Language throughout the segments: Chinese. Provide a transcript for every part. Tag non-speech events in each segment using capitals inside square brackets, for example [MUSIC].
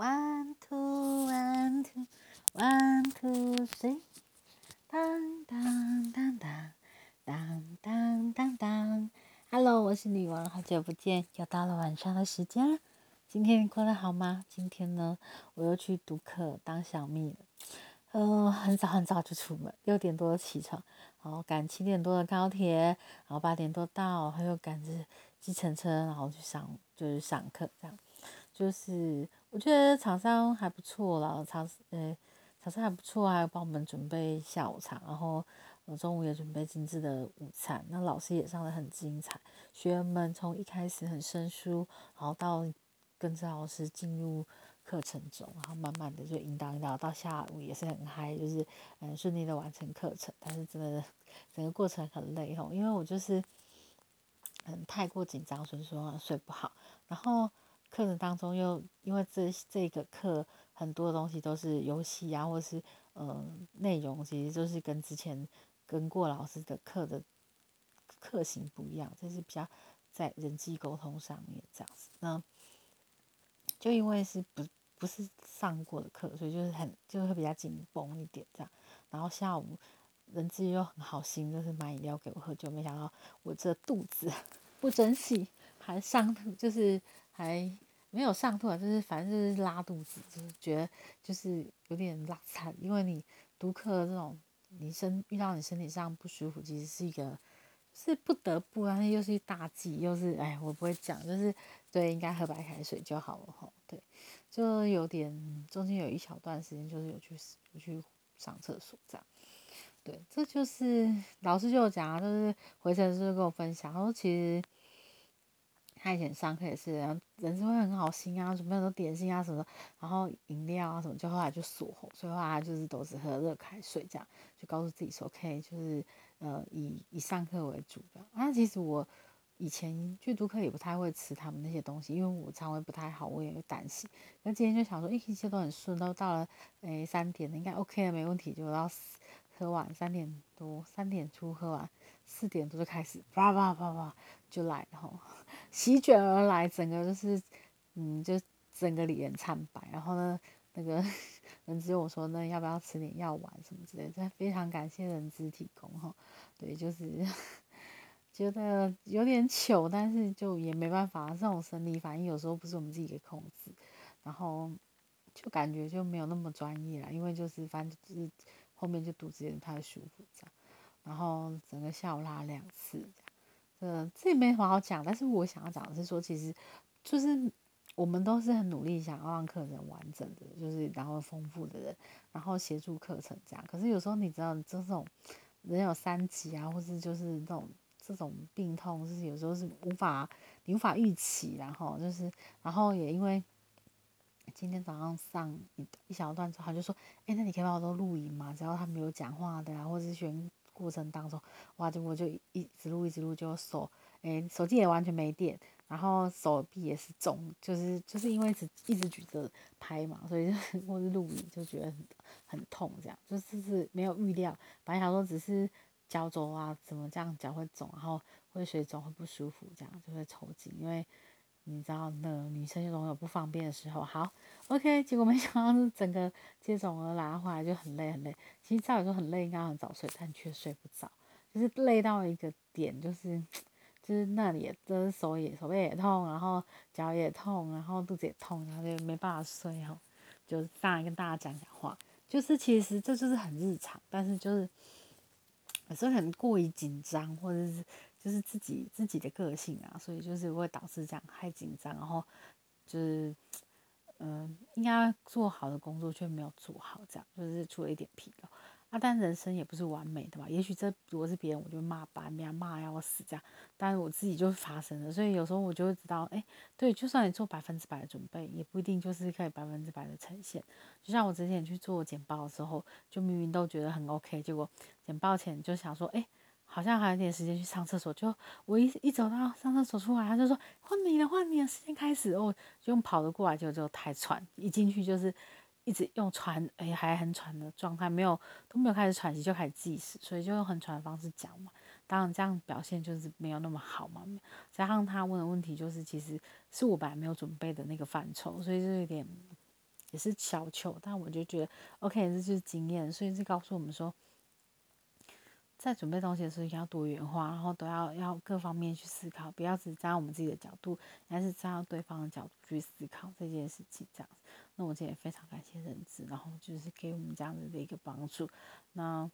One two one two one two three，当当当当当当当当。Hello，我是女王，好久不见，又到了晚上的时间了。今天过得好吗？今天呢，我又去读课当小蜜了。嗯，很早很早就出门，六点多起床，然后赶七点多的高铁，然后八点多到，还有赶着计程车，然后去上就是上课这样。就是我觉得厂商还不错啦，厂呃厂商还不错，还帮我们准备下午茶，然后我中午也准备精致的午餐。那老师也上的很精彩，学员们从一开始很生疏，然后到跟着老师进入课程中，然后慢慢的就引导引导到下午也是很嗨，就是嗯顺利的完成课程。但是真的整个过程很累哦，因为我就是嗯太过紧张，所以说睡不好，然后。课程当中又因为这这个课很多东西都是游戏啊，或是呃内容，其实就是跟之前跟过老师的课的课型不一样，这是比较在人际沟通上面这样子。那就因为是不不是上过的课，所以就是很就会比较紧绷一点这样。然后下午人资又很好心，就是买饮料给我喝，就没想到我这肚子 [LAUGHS] 不争气，还上就是还。没有上吐啊，就是反正就是拉肚子，就是觉得就是有点拉惨。因为你读课这种，你身遇到你身体上不舒服，其实是一个是不得不，但是又是一大忌，又是哎，我不会讲，就是对，应该喝白开水就好了哈。对，就有点中间有一小段时间就是有去有去上厕所这样。对，这就是老师就讲啊，就是回程时候跟我分享，他说其实。他以前上课也是，人是会很好心啊，准备很多点心啊什么，然后饮料啊什么，就后来就锁喉，所以后来就是都是喝热开水这样，就告诉自己说可以，就是呃以以上课为主的。啊，其实我以前去读课也不太会吃他们那些东西，因为我肠胃不太好，我也会担心。那今天就想说，一切都很顺，都到了诶三点应该 OK 了，没问题，就到喝完三点多，三点出喝完，四点多就开始啪啪啪啪就来了吼。席卷而来，整个就是，嗯，就整个脸惨白。然后呢，那个人资我说，那要不要吃点药丸什么之类的？非常感谢人资提供哈。对，就是觉得有点糗，但是就也没办法，这种生理反应有时候不是我们自己给控制。然后就感觉就没有那么专业了，因为就是反正就是后面就肚子有点太舒服这样。然后整个下午拉两次。嗯，这也没什么好讲，但是我想要讲的是说，其实就是我们都是很努力想要让课程完整的，就是然后丰富的人，然后协助课程这样。可是有时候你知道，这种人有三级啊，或是就是这种这种病痛，就是有时候是无法你无法预期，然后就是然后也因为今天早上上一一小段之后，他就说，哎，那你可以帮我都录音吗？只要他没有讲话的啊，或者是选。过程当中，哇，就我就一直录一直录，就手，诶，手机也完全没电，然后手臂也是肿，就是就是因为一直一直举着拍嘛，所以就 [LAUGHS] 或是录影就觉得很很痛，这样就是是没有预料，本来想说只是脚肘啊怎么这样脚会肿，然后会水肿会不舒服，这样就会抽筋，因为。你知道，那女生就总有不方便的时候。好，OK，[LAUGHS] 结果没想到是整个接踵而来，后来就很累很累。其实照理说很累，应该很早睡，但却睡不着，就是累到一个点，就是就是那里就是手也手背也痛，然后脚也痛，然后肚子也痛，然后就没办法睡哦。就上来跟大家讲讲话，就是其实这就是很日常，但是就是有时候很过于紧张，或者是。就是自己自己的个性啊，所以就是会导致这样太紧张，然后就是，嗯，应该做好的工作却没有做好，这样就是出了一点纰漏。啊，但人生也不是完美的嘛，也许这如果是别人，我就骂板面骂要死这样，但是我自己就是发生了，所以有时候我就会知道，哎，对，就算你做百分之百的准备，也不一定就是可以百分之百的呈现。就像我之前去做简报的时候，就明明都觉得很 OK，结果简报前就想说，哎。好像还有点时间去上厕所，就我一一走到上厕所出来，他就说换你了，换你了，时间开始哦，就跑的过来，就就太喘，一进去就是一直用喘，哎，还很喘的状态，没有都没有开始喘息就开始计时，所以就用很喘的方式讲嘛。当然这样表现就是没有那么好嘛。加上他问的问题就是其实是我本来没有准备的那个范畴，所以就有点也是小糗，但我就觉得 OK，这就是经验，所以是告诉我们说，在准备东西的时候要多元化，然后都要要各方面去思考，不要只站在我们自己的角度，而是站在对方的角度去思考这件事情。这样，那我今天也非常感谢认知，然后就是给我们这样子的一个帮助。那。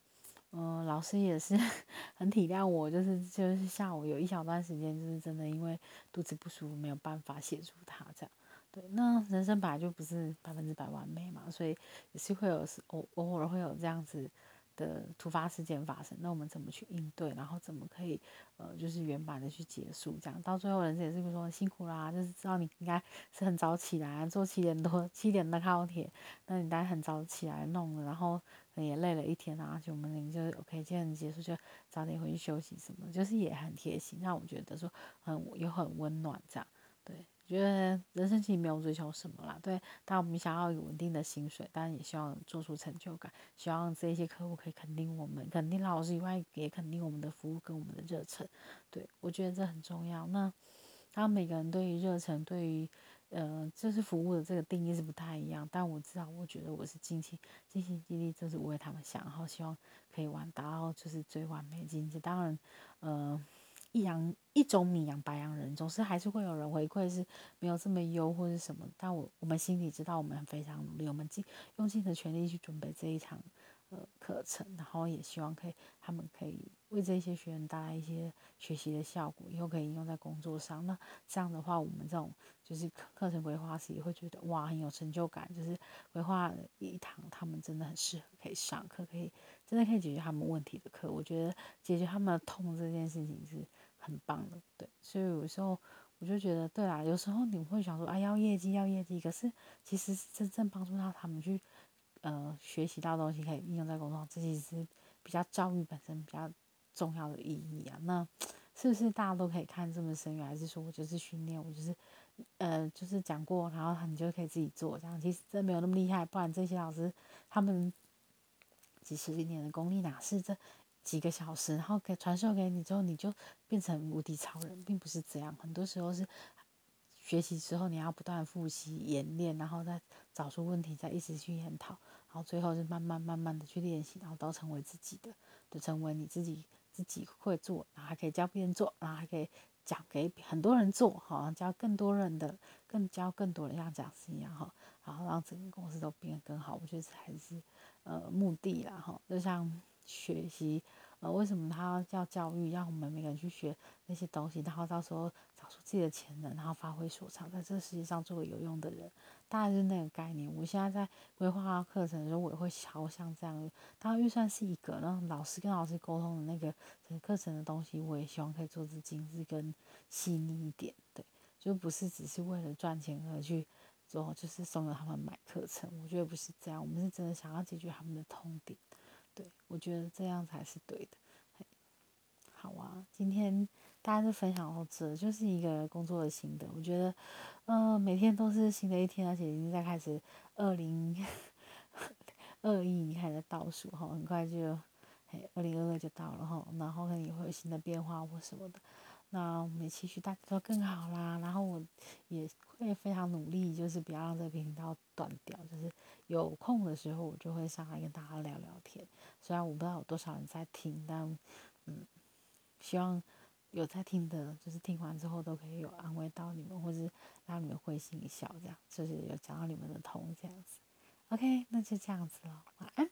嗯，老师也是 [LAUGHS] 很体谅我，就是就是下午有一小段时间，就是真的因为肚子不舒服，没有办法协助他这样。对，那人生本来就不是百分之百完美嘛，所以也是会有偶偶尔会有这样子。的突发事件发生，那我们怎么去应对？然后怎么可以呃，就是圆满的去结束？这样到最后，人家也是说辛苦啦，就是知道你应该是很早起来，做七点多七点的高铁，那你大概很早起来弄了，然后也累了一天啊，就我们就 OK，今天结束就早点回去休息什么，就是也很贴心，让我觉得说很又很温暖这样，对。我觉得人生其实没有追求什么啦，对，但我们想要有稳定的薪水，当然也希望做出成就感，希望这些客户可以肯定我们，肯定老师以外，也肯定我们的服务跟我们的热忱，对我觉得这很重要。那当每个人对于热忱，对于呃，就是服务的这个定义是不太一样，但我知道，我觉得我是尽心尽心尽力，就是为他们想，然后希望可以完达到就是最完美境界。当然，呃。一养一种米养百样人，总是还是会有人回馈是没有这么优或者什么，但我我们心里知道我们非常努力，我们尽用尽的全力去准备这一场呃课程，然后也希望可以他们可以为这些学员带来一些学习的效果，以后可以用在工作上。那这样的话，我们这种就是课课程规划师也会觉得哇很有成就感，就是规划一堂他们真的很适合可以上课，可以真的可以解决他们问题的课。我觉得解决他们的痛这件事情是。很棒的，对，所以有时候我就觉得，对啦，有时候你会想说，啊，要业绩，要业绩，可是其实真正帮助到他们去，呃，学习到东西可以应用在工作，这其实是比较教育本身比较重要的意义啊。那是不是大家都可以看这么深远，还是说我就是训练，我就是，呃，就是讲过，然后你就可以自己做，这样其实真没有那么厉害，不然这些老师他们几十年的功力哪是这？几个小时，然后给传授给你之后，你就变成无敌超人，并不是这样。很多时候是学习之后，你要不断复习、演练，然后再找出问题，再一直去研讨，然后最后是慢慢、慢慢的去练习，然后都成为自己的，就成为你自己自己会做，然后还可以教别人做，然后还可以讲给很多人做，哈，教更多人的，更教更多人像讲师一样，哈，然后让整个公司都变得更好。我觉得这还是呃目的啦，哈，就像。学习，呃，为什么他叫教育？让我们每个人去学那些东西，然后到时候找出自己的潜能，然后发挥所长，在这个世界上做个有用的人，大概是那个概念。我现在在规划课程的时候，我也会朝向这样。当然预算是一个，然后老师跟老师沟通的那个整个课程的东西，我也希望可以做的精致跟细腻一点，对，就不是只是为了赚钱而去做，就是送了他们买课程。我觉得不是这样，我们是真的想要解决他们的痛点。对，我觉得这样才是对的。好啊，今天大家就分享到这，就是一个工作的心得。我觉得，嗯，每天都是新的一天，而且已经在开始二零二一开始倒数哈，很快就嘿二零二二就到了哈，然后可能也会有新的变化或什么的。那我们也期许大家都更好啦，然后我也会非常努力，就是不要让这个频道断掉，就是有空的时候我就会上来跟大家聊聊。虽然我不知道有多少人在听，但嗯，希望有在听的，就是听完之后都可以有安慰到你们，或是让你们会心一笑，这样就是有讲到你们的痛这样子。OK，那就这样子了。晚安